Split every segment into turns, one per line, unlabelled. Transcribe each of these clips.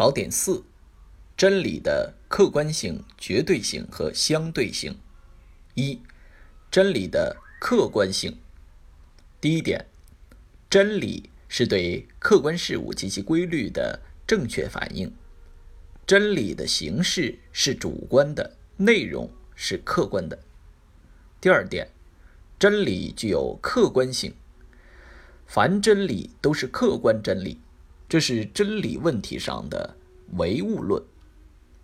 考点四：真理的客观性、绝对性和相对性。一、真理的客观性。第一点，真理是对客观事物及其规律的正确反应。真理的形式是主观的，内容是客观的。第二点，真理具有客观性。凡真理都是客观真理，这是真理问题上的唯物论。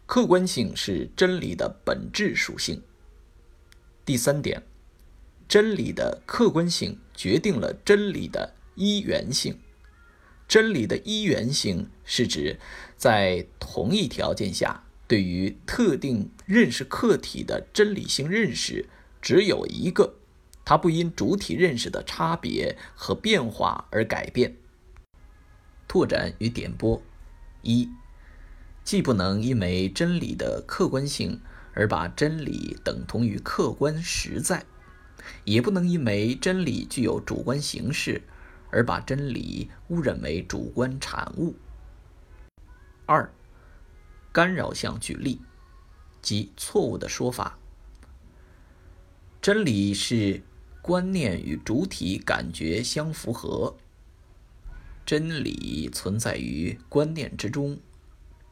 客观性是真理的本质属性。第三点，真理的客观性决定了真理的一元性。真理的一元性是指在同一条件下，对于特定认识客体的真理性认识只有一个，它不因主体认识的差别和变化而改变。拓展与点拨：一，既不能因为真理的客观性。而把真理等同于客观实在，也不能因为真理具有主观形式，而把真理误认为主观产物。二、干扰项举例，即错误的说法。真理是观念与主体感觉相符合，真理存在于观念之中，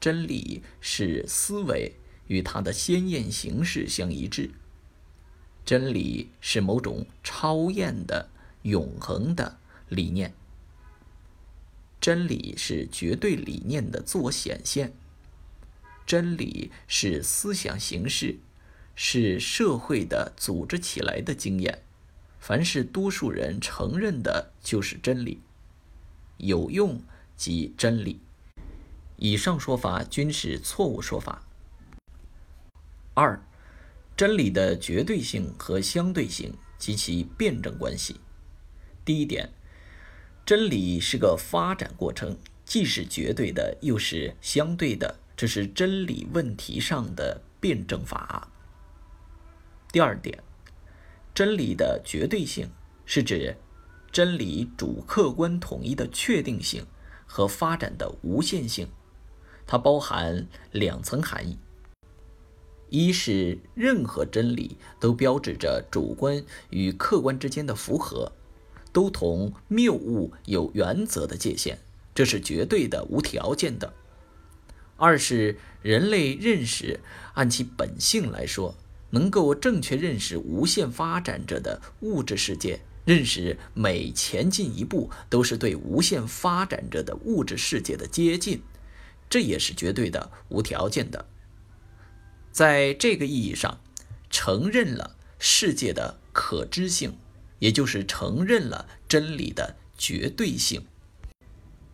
真理是思维。与它的鲜艳形式相一致。真理是某种超验的、永恒的理念。真理是绝对理念的自我显现。真理是思想形式，是社会的组织起来的经验。凡是多数人承认的，就是真理。有用即真理。以上说法均是错误说法。二、真理的绝对性和相对性及其辩证关系。第一点，真理是个发展过程，既是绝对的，又是相对的，这是真理问题上的辩证法。第二点，真理的绝对性是指真理主客观统一的确定性和发展的无限性，它包含两层含义。一是任何真理都标志着主观与客观之间的符合，都同谬误有原则的界限，这是绝对的、无条件的。二是人类认识按其本性来说，能够正确认识无限发展着的物质世界，认识每前进一步都是对无限发展着的物质世界的接近，这也是绝对的、无条件的。在这个意义上，承认了世界的可知性，也就是承认了真理的绝对性。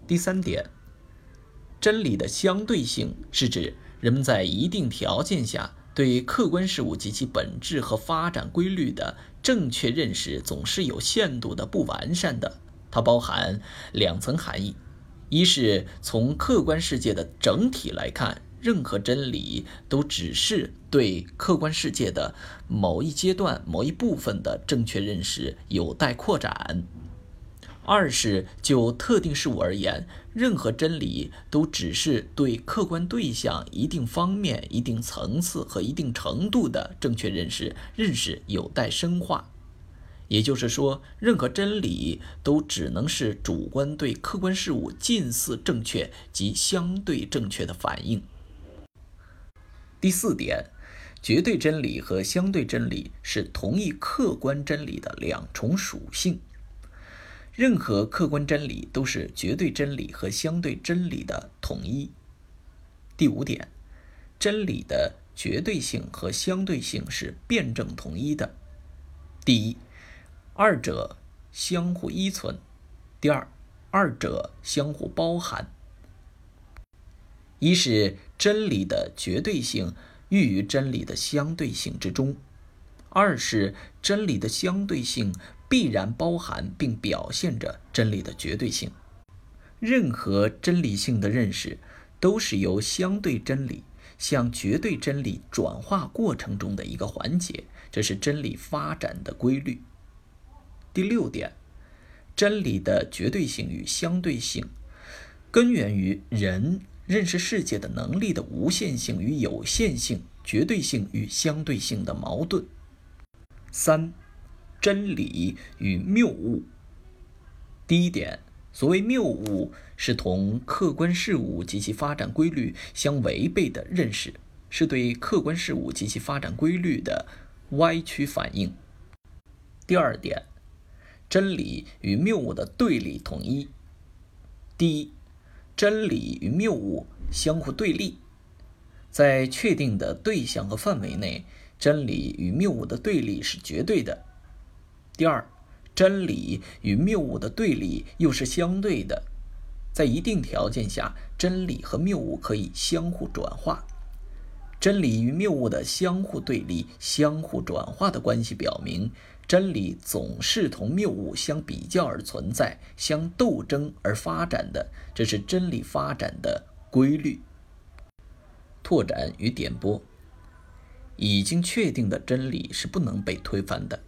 第三点，真理的相对性是指人们在一定条件下对客观事物及其本质和发展规律的正确认识总是有限度的、不完善的。它包含两层含义：一是从客观世界的整体来看。任何真理都只是对客观世界的某一阶段、某一部分的正确认识有待扩展。二是就特定事物而言，任何真理都只是对客观对象一定方面、一定层次和一定程度的正确认识，认识有待深化。也就是说，任何真理都只能是主观对客观事物近似正确及相对正确的反应。第四点，绝对真理和相对真理是同一客观真理的两重属性。任何客观真理都是绝对真理和相对真理的统一。第五点，真理的绝对性和相对性是辩证统一的。第一，二者相互依存；第二，二者相互包含。一是真理的绝对性寓于真理的相对性之中；二是真理的相对性必然包含并表现着真理的绝对性。任何真理性的认识都是由相对真理向绝对真理转化过程中的一个环节，这是真理发展的规律。第六点，真理的绝对性与相对性根源于人。认识世界的能力的无限性与有限性、绝对性与相对性的矛盾。三、真理与谬误。第一点，所谓谬误，是同客观事物及其发展规律相违背的认识，是对客观事物及其发展规律的歪曲反应。第二点，真理与谬误的对立统一。第一。真理与谬误相互对立，在确定的对象和范围内，真理与谬误的对立是绝对的。第二，真理与谬误的对立又是相对的，在一定条件下，真理和谬误可以相互转化。真理与谬误的相互对立、相互转化的关系表明。真理总是同谬误相比较而存在，相斗争而发展的，这是真理发展的规律。拓展与点拨，已经确定的真理是不能被推翻的。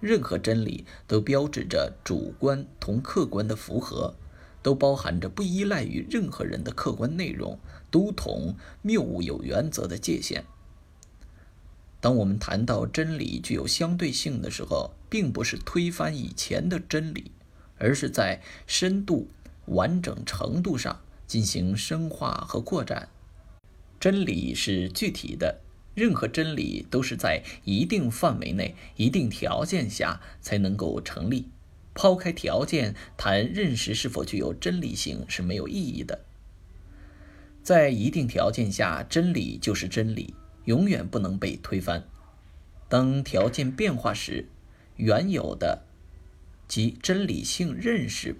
任何真理都标志着主观同客观的符合，都包含着不依赖于任何人的客观内容，都同谬误有原则的界限。当我们谈到真理具有相对性的时候，并不是推翻以前的真理，而是在深度、完整程度上进行深化和扩展。真理是具体的，任何真理都是在一定范围内、一定条件下才能够成立。抛开条件谈认识是否具有真理性是没有意义的。在一定条件下，真理就是真理。永远不能被推翻。当条件变化时，原有的即真理性认识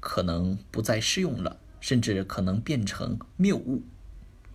可能不再适用了，甚至可能变成谬误。